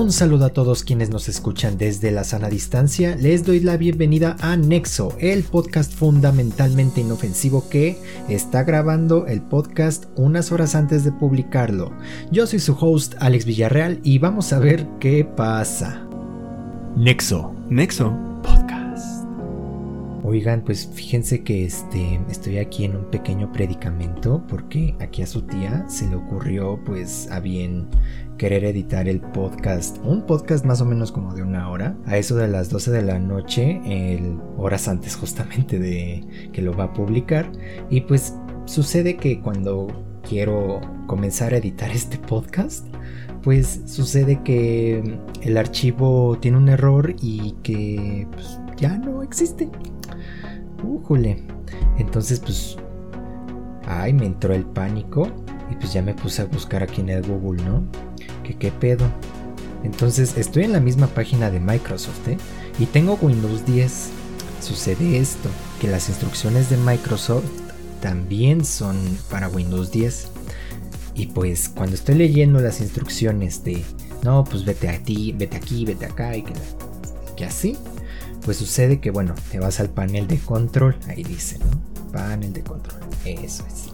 Un saludo a todos quienes nos escuchan desde la sana distancia. Les doy la bienvenida a Nexo, el podcast fundamentalmente inofensivo que está grabando el podcast unas horas antes de publicarlo. Yo soy su host Alex Villarreal y vamos a ver qué pasa. Nexo. Nexo. Oigan, pues fíjense que este, estoy aquí en un pequeño predicamento porque aquí a su tía se le ocurrió pues a bien querer editar el podcast, un podcast más o menos como de una hora, a eso de las 12 de la noche, horas antes justamente de que lo va a publicar. Y pues sucede que cuando quiero comenzar a editar este podcast, pues sucede que el archivo tiene un error y que pues, ya no existe. Újule. Entonces, pues. Ay, me entró el pánico. Y pues ya me puse a buscar aquí en el Google, ¿no? Que qué pedo. Entonces, estoy en la misma página de Microsoft, ¿eh? Y tengo Windows 10. Sucede esto: que las instrucciones de Microsoft también son para Windows 10. Y pues cuando estoy leyendo las instrucciones de, no, pues vete a ti, vete aquí, vete acá y que, que así, pues sucede que, bueno, te vas al panel de control, ahí dice, ¿no? Panel de control, eso es.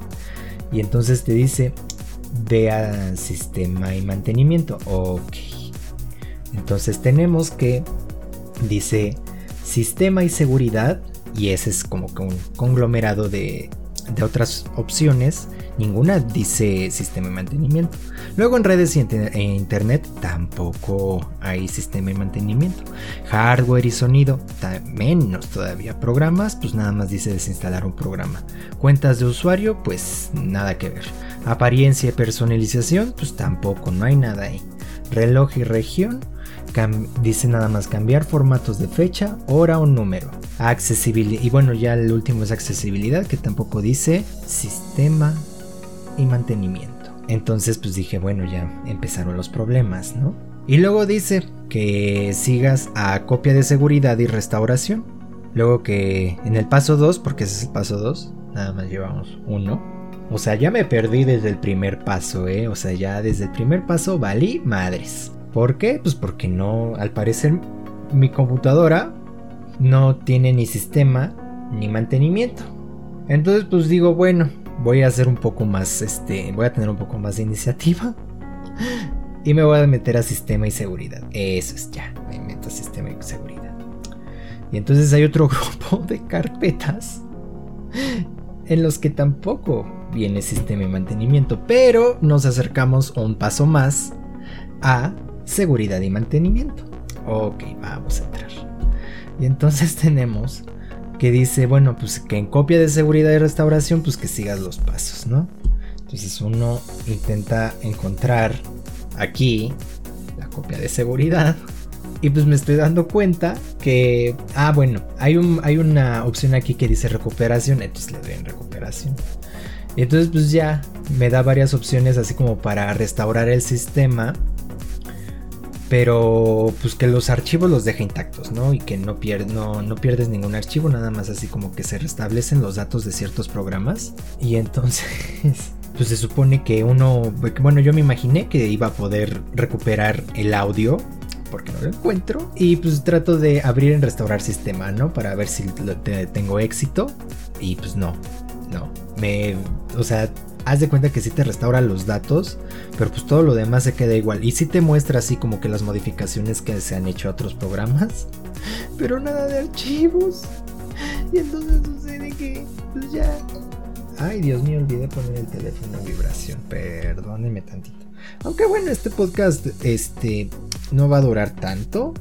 Y entonces te dice, ve a sistema y mantenimiento, ok. Entonces tenemos que, dice, sistema y seguridad, y ese es como que un conglomerado de, de otras opciones Ninguna dice sistema de mantenimiento. Luego en redes en internet tampoco hay sistema de mantenimiento. Hardware y sonido, menos todavía. Programas, pues nada más dice desinstalar un programa. Cuentas de usuario, pues nada que ver. Apariencia y personalización, pues tampoco, no hay nada ahí. Reloj y región, dice nada más cambiar formatos de fecha, hora o número. Accesibilidad, y bueno, ya el último es accesibilidad, que tampoco dice sistema y mantenimiento. Entonces pues dije, bueno, ya empezaron los problemas, ¿no? Y luego dice que sigas a copia de seguridad y restauración. Luego que en el paso 2, porque ese es el paso 2, nada más llevamos uno. O sea, ya me perdí desde el primer paso, ¿eh? O sea, ya desde el primer paso valí madres. ¿Por qué? Pues porque no, al parecer mi computadora no tiene ni sistema ni mantenimiento. Entonces pues digo, bueno, voy a hacer un poco más, este, voy a tener un poco más de iniciativa. Y me voy a meter a sistema y seguridad. Eso es ya, me meto a sistema y seguridad. Y entonces hay otro grupo de carpetas en los que tampoco viene sistema y mantenimiento, pero nos acercamos un paso más a seguridad y mantenimiento. Ok, vamos a entrar. Y entonces tenemos que dice, bueno, pues que en copia de seguridad y restauración, pues que sigas los pasos, ¿no? Entonces uno intenta encontrar aquí la copia de seguridad y pues me estoy dando cuenta que, ah, bueno, hay, un, hay una opción aquí que dice recuperación, entonces le doy en recuperación. Y entonces pues ya me da varias opciones así como para restaurar el sistema pero pues que los archivos los deje intactos, ¿no? Y que no, no, no, pierdes ningún archivo, nada más así como que se restablecen los datos de ciertos programas. Y entonces, pues se supone que uno, bueno, yo me imaginé que iba a poder recuperar el audio. Porque no lo encuentro. Y pues trato de abrir en restaurar sistema, ¿no? Para ver si tengo éxito. Y pues no, no. Me, o sea, haz de cuenta que sí te restaura los datos, pero pues todo lo demás se queda igual. Y sí te muestra así como que las modificaciones que se han hecho a otros programas, pero nada de archivos. Y entonces sucede que, pues ya. Ay, Dios mío, olvidé poner el teléfono vibración. Perdónenme tantito. Aunque bueno, este podcast este no va a durar tanto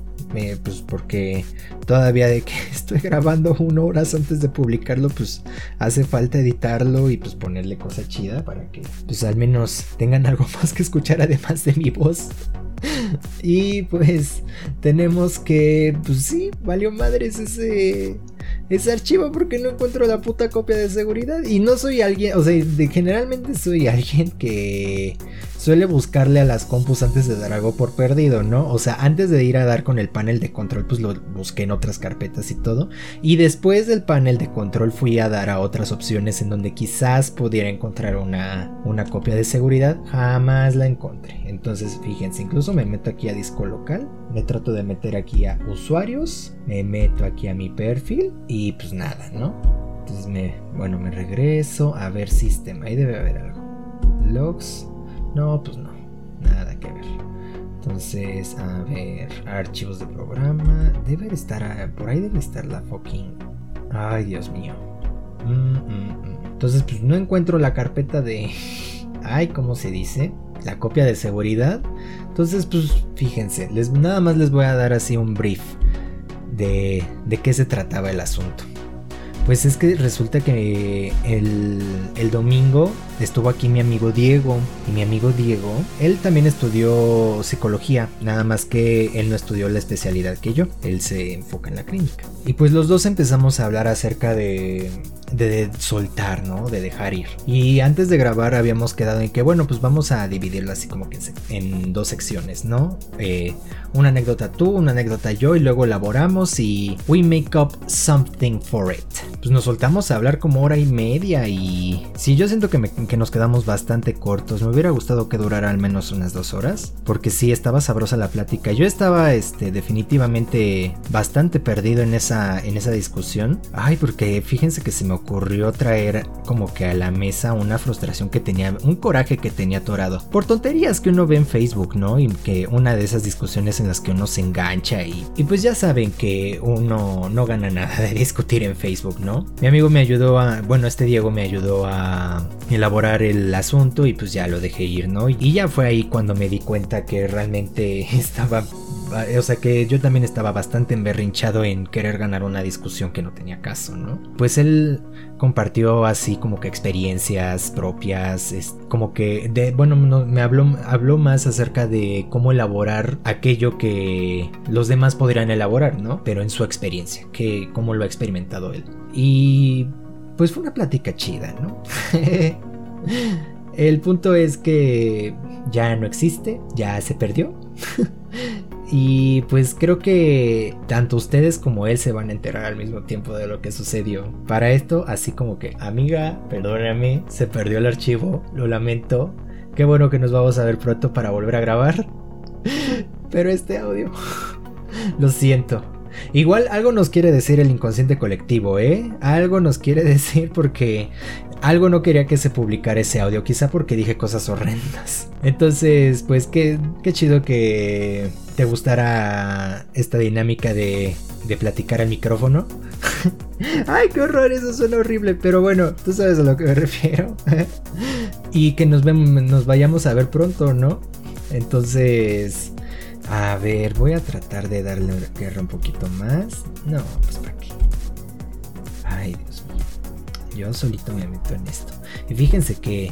pues porque todavía de que estoy grabando una horas antes de publicarlo, pues hace falta editarlo y pues ponerle cosa chida para que pues al menos tengan algo más que escuchar además de mi voz. Y pues tenemos que, pues sí, valió madres ese, ese archivo porque no encuentro la puta copia de seguridad. Y no soy alguien, o sea, de, generalmente soy alguien que suele buscarle a las compus antes de dar algo por perdido, ¿no? O sea, antes de ir a dar con el panel de control, pues lo busqué en otras carpetas y todo. Y después del panel de control fui a dar a otras opciones en donde quizás pudiera encontrar una, una copia de seguridad. Jamás la encontré. Entonces, fíjense, incluso me meto aquí a disco local, me trato de meter aquí a usuarios, me meto aquí a mi perfil y pues nada, ¿no? Entonces me, bueno, me regreso a ver sistema, ahí debe haber algo. Logs, no, pues no, nada que ver. Entonces, a ver, archivos de programa, debe estar, por ahí debe estar la fucking... Ay, Dios mío. Mm, mm, mm. Entonces, pues no encuentro la carpeta de... Ay, ¿cómo se dice? La copia de seguridad. Entonces, pues fíjense, les, nada más les voy a dar así un brief de, de qué se trataba el asunto. Pues es que resulta que el, el, domingo estuvo aquí mi amigo Diego. Y mi amigo Diego, él también estudió psicología, nada más que él no estudió la especialidad que yo. Él se enfoca en la clínica. Y pues los dos empezamos a hablar acerca de de soltar, ¿no? De dejar ir. Y antes de grabar habíamos quedado en que, bueno, pues vamos a dividirlo así como que en dos secciones, ¿no? Eh, una anécdota tú, una anécdota yo y luego elaboramos y we make up something for it. Pues nos soltamos a hablar como hora y media y sí, yo siento que, que nos quedamos bastante cortos. Me hubiera gustado que durara al menos unas dos horas porque sí, estaba sabrosa la plática. Yo estaba, este, definitivamente bastante perdido en esa, en esa discusión. Ay, porque fíjense que se me ocurrió traer como que a la mesa una frustración que tenía, un coraje que tenía atorado. Por tonterías que uno ve en Facebook, ¿no? Y que una de esas discusiones en las que uno se engancha y, y pues ya saben que uno no gana nada de discutir en Facebook, ¿no? Mi amigo me ayudó a, bueno, este Diego me ayudó a el asunto y pues ya lo dejé ir, ¿no? Y ya fue ahí cuando me di cuenta que realmente estaba o sea que yo también estaba bastante emberrinchado en querer ganar una discusión que no tenía caso, ¿no? Pues él compartió así como que experiencias propias, como que bueno, me habló, habló más acerca de cómo elaborar aquello que los demás podrían elaborar, ¿no? Pero en su experiencia, que cómo lo ha experimentado él. Y pues fue una plática chida, ¿no? El punto es que ya no existe, ya se perdió. Y pues creo que tanto ustedes como él se van a enterar al mismo tiempo de lo que sucedió. Para esto, así como que, amiga, perdóname, se perdió el archivo, lo lamento. Qué bueno que nos vamos a ver pronto para volver a grabar. Pero este audio, lo siento. Igual algo nos quiere decir el inconsciente colectivo, ¿eh? Algo nos quiere decir porque algo no quería que se publicara ese audio, quizá porque dije cosas horrendas. Entonces, pues qué, qué chido que te gustara esta dinámica de, de platicar al micrófono. Ay, qué horror, eso suena horrible, pero bueno, tú sabes a lo que me refiero. y que nos, nos vayamos a ver pronto, ¿no? Entonces, a ver, voy a tratar de darle guerra un poquito más. No, pues para qué. Ay, Dios. Yo solito me meto en esto. Y fíjense que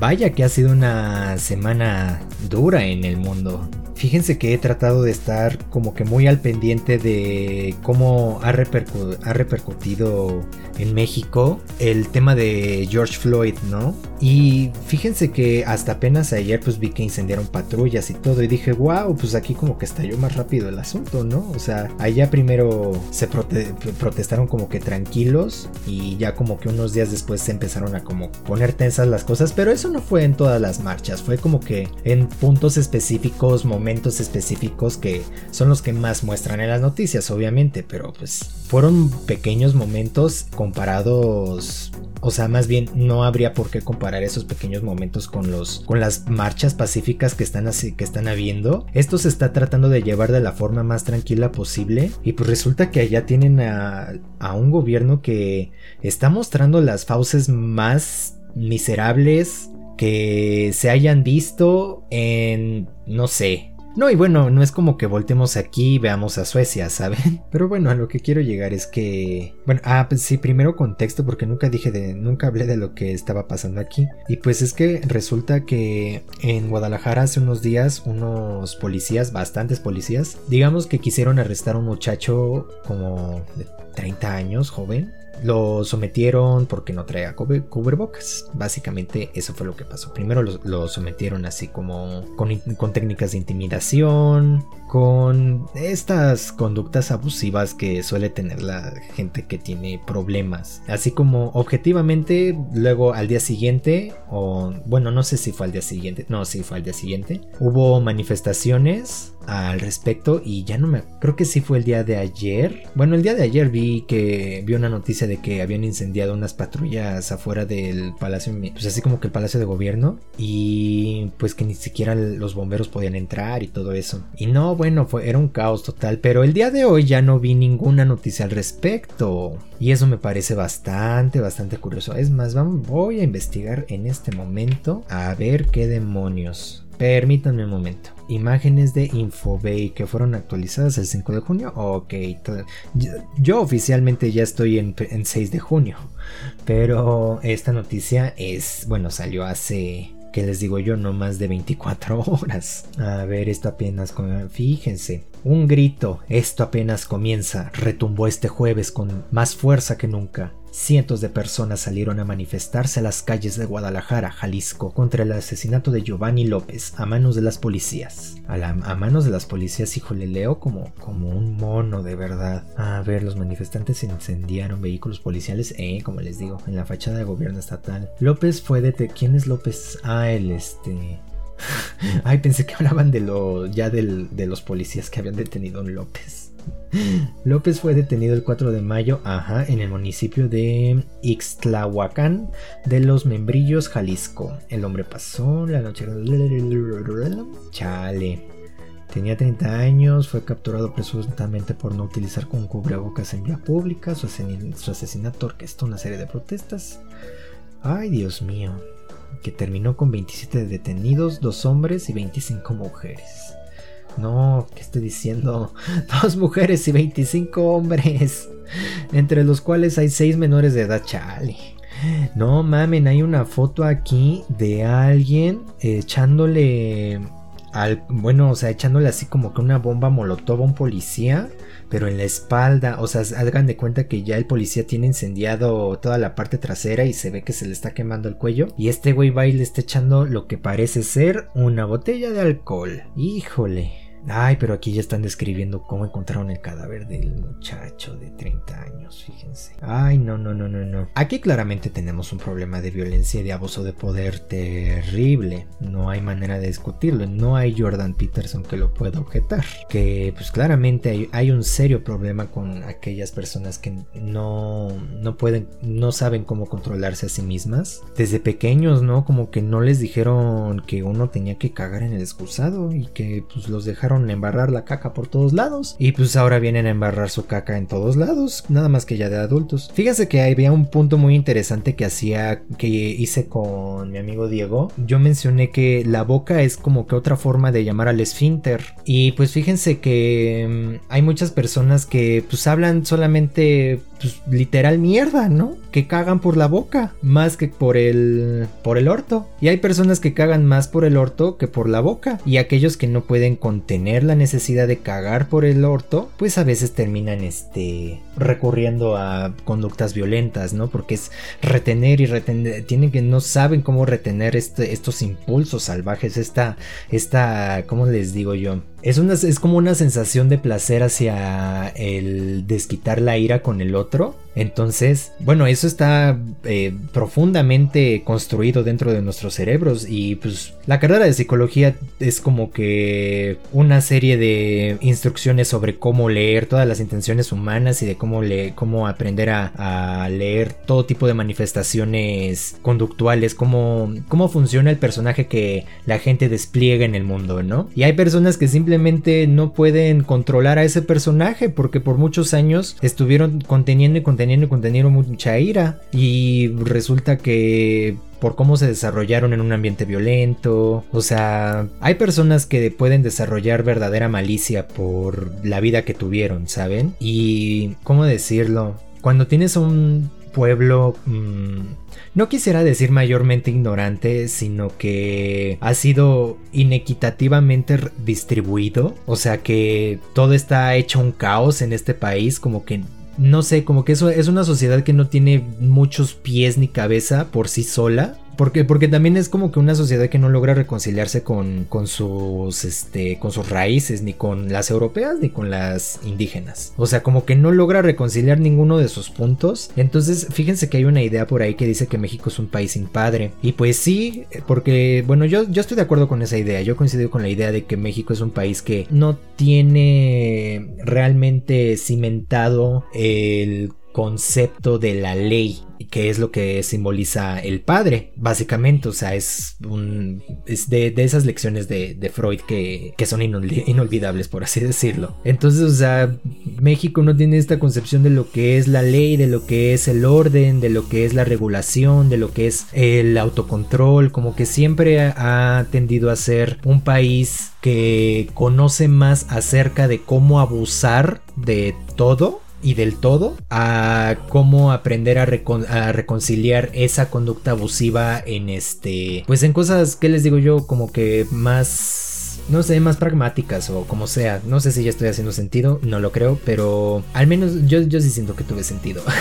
vaya que ha sido una semana dura en el mundo. Fíjense que he tratado de estar como que muy al pendiente de cómo ha, repercutido en México el tema de George Floyd, ¿no? Y fíjense que hasta apenas ayer pues vi que incendiaron patrullas y todo y dije, wow, pues aquí como que estalló más rápido el asunto, ¿no? O sea, allá primero se protestaron como que tranquilos y ya como que unos días después se empezaron a como poner tensas las cosas, pero eso no fue en todas las marchas, fue como que en puntos específicos, momentos específicos que son los que más muestran en las noticias, obviamente, pero pues fueron pequeños momentos comparados, o sea, más bien no habría por qué comparar esos pequeños momentos con los con las marchas pacíficas que están así que están habiendo. Esto se está tratando de llevar de la forma más tranquila posible y pues resulta que allá tienen a, a un gobierno que está mostrando las fauces más miserables que se hayan visto en no sé no, y bueno, no es como que voltemos aquí y veamos a Suecia, ¿saben? Pero bueno, a lo que quiero llegar es que. Bueno, ah, pues sí, primero contexto, porque nunca dije de. Nunca hablé de lo que estaba pasando aquí. Y pues es que resulta que en Guadalajara hace unos días, unos policías, bastantes policías, digamos que quisieron arrestar a un muchacho como de 30 años, joven, lo sometieron porque no traía cubrebocas. Básicamente eso fue lo que pasó. Primero lo, sometieron así como con, con técnicas de intimidación, con estas conductas abusivas que suele tener la gente que tiene problemas. Así como objetivamente, luego al día siguiente, o bueno, no sé si fue al día siguiente, no, sí fue al día siguiente, hubo manifestaciones al respecto y ya no me creo que sí fue el día de ayer bueno el día de ayer vi que vi una noticia de que habían incendiado unas patrullas afuera del palacio pues así como que el palacio de gobierno y pues que ni siquiera los bomberos podían entrar y todo eso y no bueno fue era un caos total pero el día de hoy ya no vi ninguna noticia al respecto y eso me parece bastante bastante curioso es más vamos, voy a investigar en este momento a ver qué demonios Permítanme un momento. Imágenes de Infobay que fueron actualizadas el 5 de junio. Ok, yo, oficialmente ya estoy en, 6 de junio. Pero esta noticia es, bueno, salió hace que les digo yo, no más de 24 horas. A ver, esto apenas, fíjense, un grito, esto apenas comienza, retumbó este jueves con más fuerza que nunca. Cientos de personas salieron a manifestarse a las calles de Guadalajara, Jalisco, contra el asesinato de Giovanni López a manos de las policías. A, manos de las policías, híjole, leo como, como un mono de verdad. A ver, los manifestantes incendiaron vehículos policiales, eh, como les digo, en la fachada del gobierno estatal. López fue de... ¿Quién es López? Ah, el este... Ay, pensé que hablaban de lo ya de los policías que habían detenido a López. López fue detenido el 4 de mayo, ajá, en el municipio de Ixtlahuacán de los Membrillos, Jalisco. El hombre pasó la noche. Chale. Tenía 30 años, fue capturado presuntamente por no utilizar con cubrebocas en vía pública. Su, su asesinato orquestó una serie de protestas. Ay, Dios mío. Que terminó con 27 detenidos, dos hombres y 25 mujeres. No, ¿qué estoy diciendo? Dos mujeres y 25 hombres. Entre los cuales hay 6 menores de edad, chale. No mamen, hay una foto aquí de alguien echándole al. Bueno, o sea, echándole así como que una bomba molotov a un policía. Pero en la espalda, o sea, hagan de cuenta que ya el policía tiene incendiado toda la parte trasera y se ve que se le está quemando el cuello. Y este güey va y le está echando lo que parece ser una botella de alcohol. Híjole. Ay, pero aquí ya están describiendo cómo encontraron el cadáver del muchacho de 30 años, fíjense. Ay, no, no, no, no, no. Aquí claramente tenemos un problema de violencia y de abuso de poder terrible. No hay manera de discutirlo. No hay Jordan Peterson que lo pueda objetar. Que pues claramente hay, un serio problema con aquellas personas que no, no pueden, no saben cómo controlarse a sí mismas. Desde pequeños, ¿no? Como que no les dijeron que uno tenía que cagar en el excusado y que pues los dejaron embarrar la caca por todos lados. Y pues ahora vienen a embarrar su caca en todos lados, nada más que ya de adultos. Fíjense que había un punto muy interesante que hacía, que hice con mi amigo Diego. Yo mencioné que la boca es como que otra forma de llamar al esfínter. Y pues fíjense que mm, hay muchas personas que pues hablan solamente pues, literal mierda, ¿no? Que cagan por la boca más que por el por el orto. Y hay personas que cagan más por el orto que por la boca. Y aquellos que no pueden contener la necesidad de cagar por el orto, pues a veces terminan este recurriendo a conductas violentas, ¿no? Porque es retener y retener, tienen que no saben cómo retener este, estos impulsos salvajes, esta esta ¿cómo les digo yo? Es, una, es como una sensación de placer hacia el desquitar la ira con el otro. Entonces, bueno, eso está eh, profundamente construido dentro de nuestros cerebros y pues la carrera de psicología es como que una serie de instrucciones sobre cómo leer todas las intenciones humanas y de cómo, le, cómo aprender a, leer todo tipo de manifestaciones conductuales, cómo, cómo funciona el personaje que la gente despliega en el mundo, ¿no? Y hay personas que simplemente no pueden controlar a ese personaje porque por muchos años estuvieron conteniendo y conteniendo y conteniendo mucha ira y resulta que por cómo se desarrollaron en un ambiente violento. O sea, hay personas que pueden desarrollar verdadera malicia por la vida que tuvieron, ¿saben? Y, ¿cómo decirlo? Cuando tienes un pueblo, mm, no quisiera decir mayormente ignorante, sino que ha sido inequitativamente distribuido, o sea que todo está hecho un caos en este país, como que no sé, como que eso es una sociedad que no tiene muchos pies ni cabeza por sí sola. Porque, porque también es como que una sociedad que no logra reconciliarse con, con, sus, este, con sus raíces, ni con las europeas, ni con las indígenas. O sea, como que no logra reconciliar ninguno de sus puntos. Entonces, fíjense que hay una idea por ahí que dice que México es un país sin padre. Y pues sí, porque, bueno, yo, yo estoy de acuerdo con esa idea. Yo coincido con la idea de que México es un país que no tiene realmente cimentado el concepto de la ley que es lo que simboliza el padre, básicamente, o sea, es, un, es de, esas lecciones de, Freud que, son inolvidables, por así decirlo. Entonces, o sea, México no tiene esta concepción de lo que es la ley, de lo que es el orden, de lo que es la regulación, de lo que es el autocontrol, como que siempre ha tendido a ser un país que conoce más acerca de cómo abusar de todo y del todo a cómo aprender a, reconciliar esa conducta abusiva en este pues en cosas que les digo yo como que más no sé, más pragmáticas o como sea. No sé si ya estoy haciendo sentido, no lo creo, pero al menos yo, yo sí siento que tuve sentido.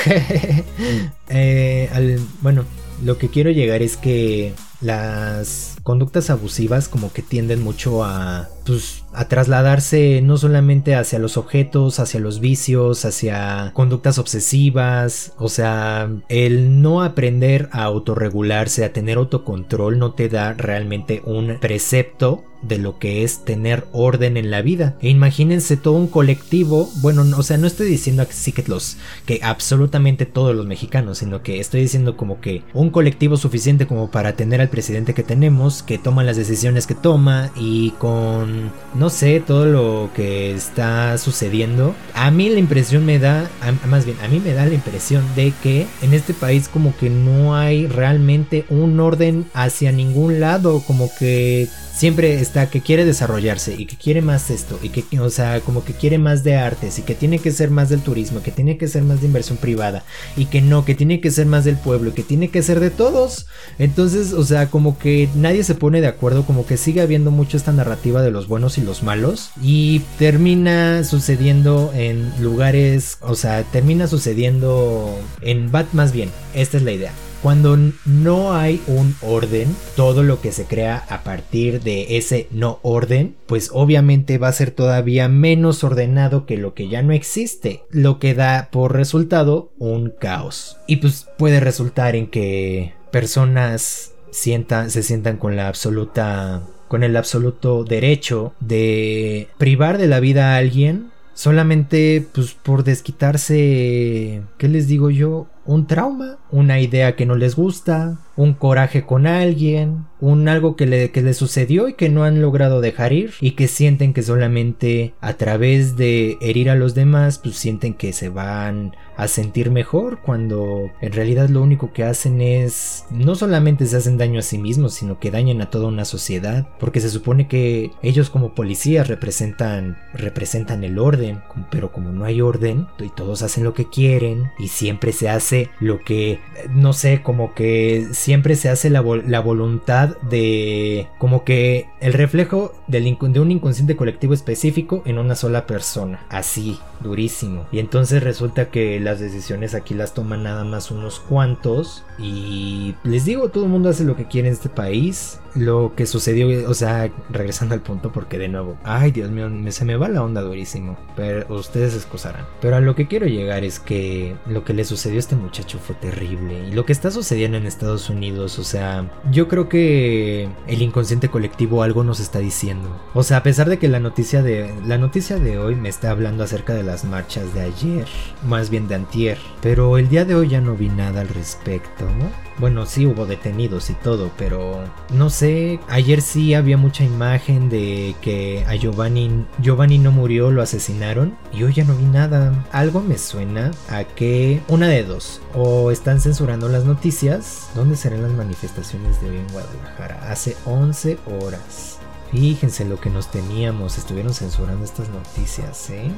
Eh, bueno, lo que quiero llegar es que las conductas abusivas como que tienden mucho a pues a trasladarse no solamente hacia los objetos, hacia los vicios, hacia conductas obsesivas, o sea, el no aprender a autorregularse, a tener autocontrol no te da realmente un precepto de lo que es tener orden en la vida. E imagínense todo un colectivo, bueno, o sea, no estoy diciendo así que los que absolutamente todos los mexicanos, sino que estoy diciendo como que un colectivo suficiente como para tener presidente que tenemos, que toma las decisiones que toma y con no sé, todo lo que está sucediendo. A mí la impresión me da, más bien, a mí me da la impresión de que en este país como que no hay realmente un orden hacia ningún lado, como que siempre está que quiere desarrollarse y que quiere más esto y que, o sea, como que quiere más de artes y que tiene que ser más del turismo, que tiene que ser más de inversión privada y que no, que tiene que ser más del pueblo que tiene que ser de todos. Entonces, o sea, como que nadie se pone de acuerdo, como que sigue habiendo mucho esta narrativa de los buenos y los malos y termina sucediendo en lugares, o sea, termina sucediendo en Bat más bien, esta es la idea cuando no hay un orden, todo lo que se crea a partir de ese no orden, pues obviamente va a ser todavía menos ordenado que lo que ya no existe, lo que da por resultado un caos. Y pues puede resultar en que personas sientan, se sientan con la absoluta con el absoluto derecho de privar de la vida a alguien solamente pues por desquitarse, ¿qué les digo yo? Un trauma, una idea que no les gusta, un coraje con alguien, un algo que le, que sucedió y que no han logrado dejar ir y que sienten que solamente a través de herir a los demás pues sienten que se van a sentir mejor cuando en realidad lo único que hacen es no solamente se hacen daño a sí mismos sino que dañan a toda una sociedad porque se supone que ellos como policías representan representan el orden pero como no hay orden y todos hacen lo que quieren y siempre se hace lo que no sé como que siempre se hace la, voluntad de como que el reflejo del, de un inconsciente colectivo específico en una sola persona. Así, durísimo. Y entonces resulta que las decisiones aquí las toman nada más unos cuantos. Y les digo, todo el mundo hace lo que quiere en este país lo que sucedió, o sea, regresando al punto porque de nuevo, ay Dios mío, se me va la onda durísimo, pero ustedes excusarán. Pero a lo que quiero llegar es que lo que le sucedió a este muchacho fue terrible y lo que está sucediendo en Estados Unidos, o sea, yo creo que el inconsciente colectivo algo nos está diciendo. O sea, a pesar de que la noticia de la noticia de hoy me está hablando acerca de las marchas de ayer, más bien de antier, pero el día de hoy ya no vi nada al respecto, ¿no? Bueno, sí hubo detenidos y todo, pero no sé, ayer sí había mucha imagen de que a Giovanni, Giovanni no murió, lo asesinaron y hoy ya no vi nada. Algo me suena a que una de dos, o están censurando las noticias, ¿dónde serán las manifestaciones de hoy en Guadalajara? Hace 11 horas. Fíjense lo que nos teníamos, estuvieron censurando estas noticias, ¿eh?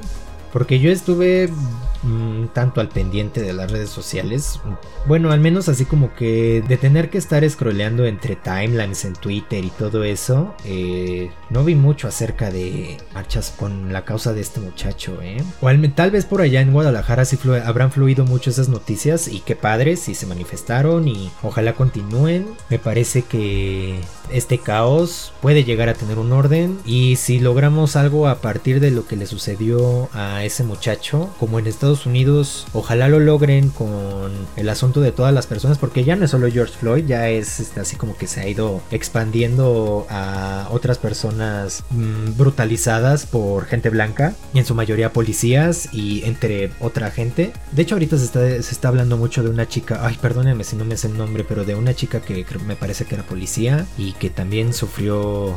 Porque yo estuve mm, tanto al pendiente de las redes sociales. Bueno, al menos así como que de tener que estar scrolleando entre timelines en Twitter y todo eso. Eh, no vi mucho acerca de marchas con la causa de este muchacho, ¿eh? O al, tal vez por allá en Guadalajara sí habrán fluido mucho esas noticias y qué padres si se manifestaron y ojalá continúen. Me parece que este caos puede llegar a tener un orden y si logramos algo a partir de lo que le sucedió a ese muchacho, como en Estados Unidos, ojalá lo logren con el asunto de todas las personas, porque ya no es solo George Floyd, ya es este, así como que se ha ido expandiendo a otras personas mm, brutalizadas por gente blanca, y en su mayoría policías y entre otra gente. De hecho, ahorita se está, se está hablando mucho de una chica, ay, perdónenme si no me sé el nombre, pero de una chica que me parece que era policía y que también sufrió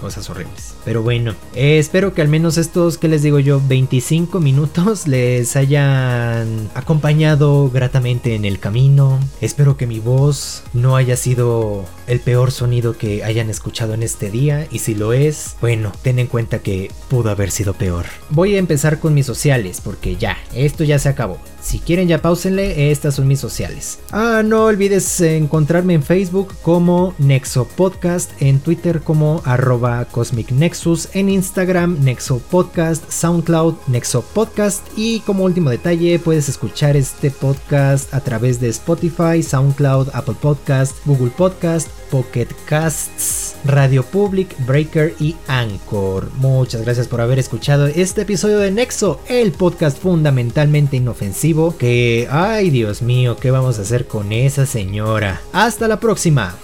cosas horribles. Pero bueno, eh, espero que al menos estos, que les digo yo, 25 minutos les hayan acompañado gratamente en el camino. Espero que mi voz no haya sido el peor sonido que hayan escuchado en este día y si lo es, bueno, ten en cuenta que pudo haber sido peor. Voy a empezar con mis sociales porque ya, esto ya se acabó. Si quieren ya pausenle, estas son mis sociales. Ah, no olvides encontrarme en Facebook como Nexo Podcast, en Twitter como arroba Cosmic Nexus, en Instagram Nexo Podcast, SoundCloud Nexo Podcast y como último detalle puedes escuchar este podcast a través de Spotify, SoundCloud, Apple Podcast, Google Podcast, Pocket Casts, Radio Public, Breaker y Anchor. Muchas gracias por haber escuchado este episodio de Nexo, el podcast fundamentalmente inofensivo que, ay Dios mío, ¿qué vamos a hacer con esa señora? Hasta la próxima.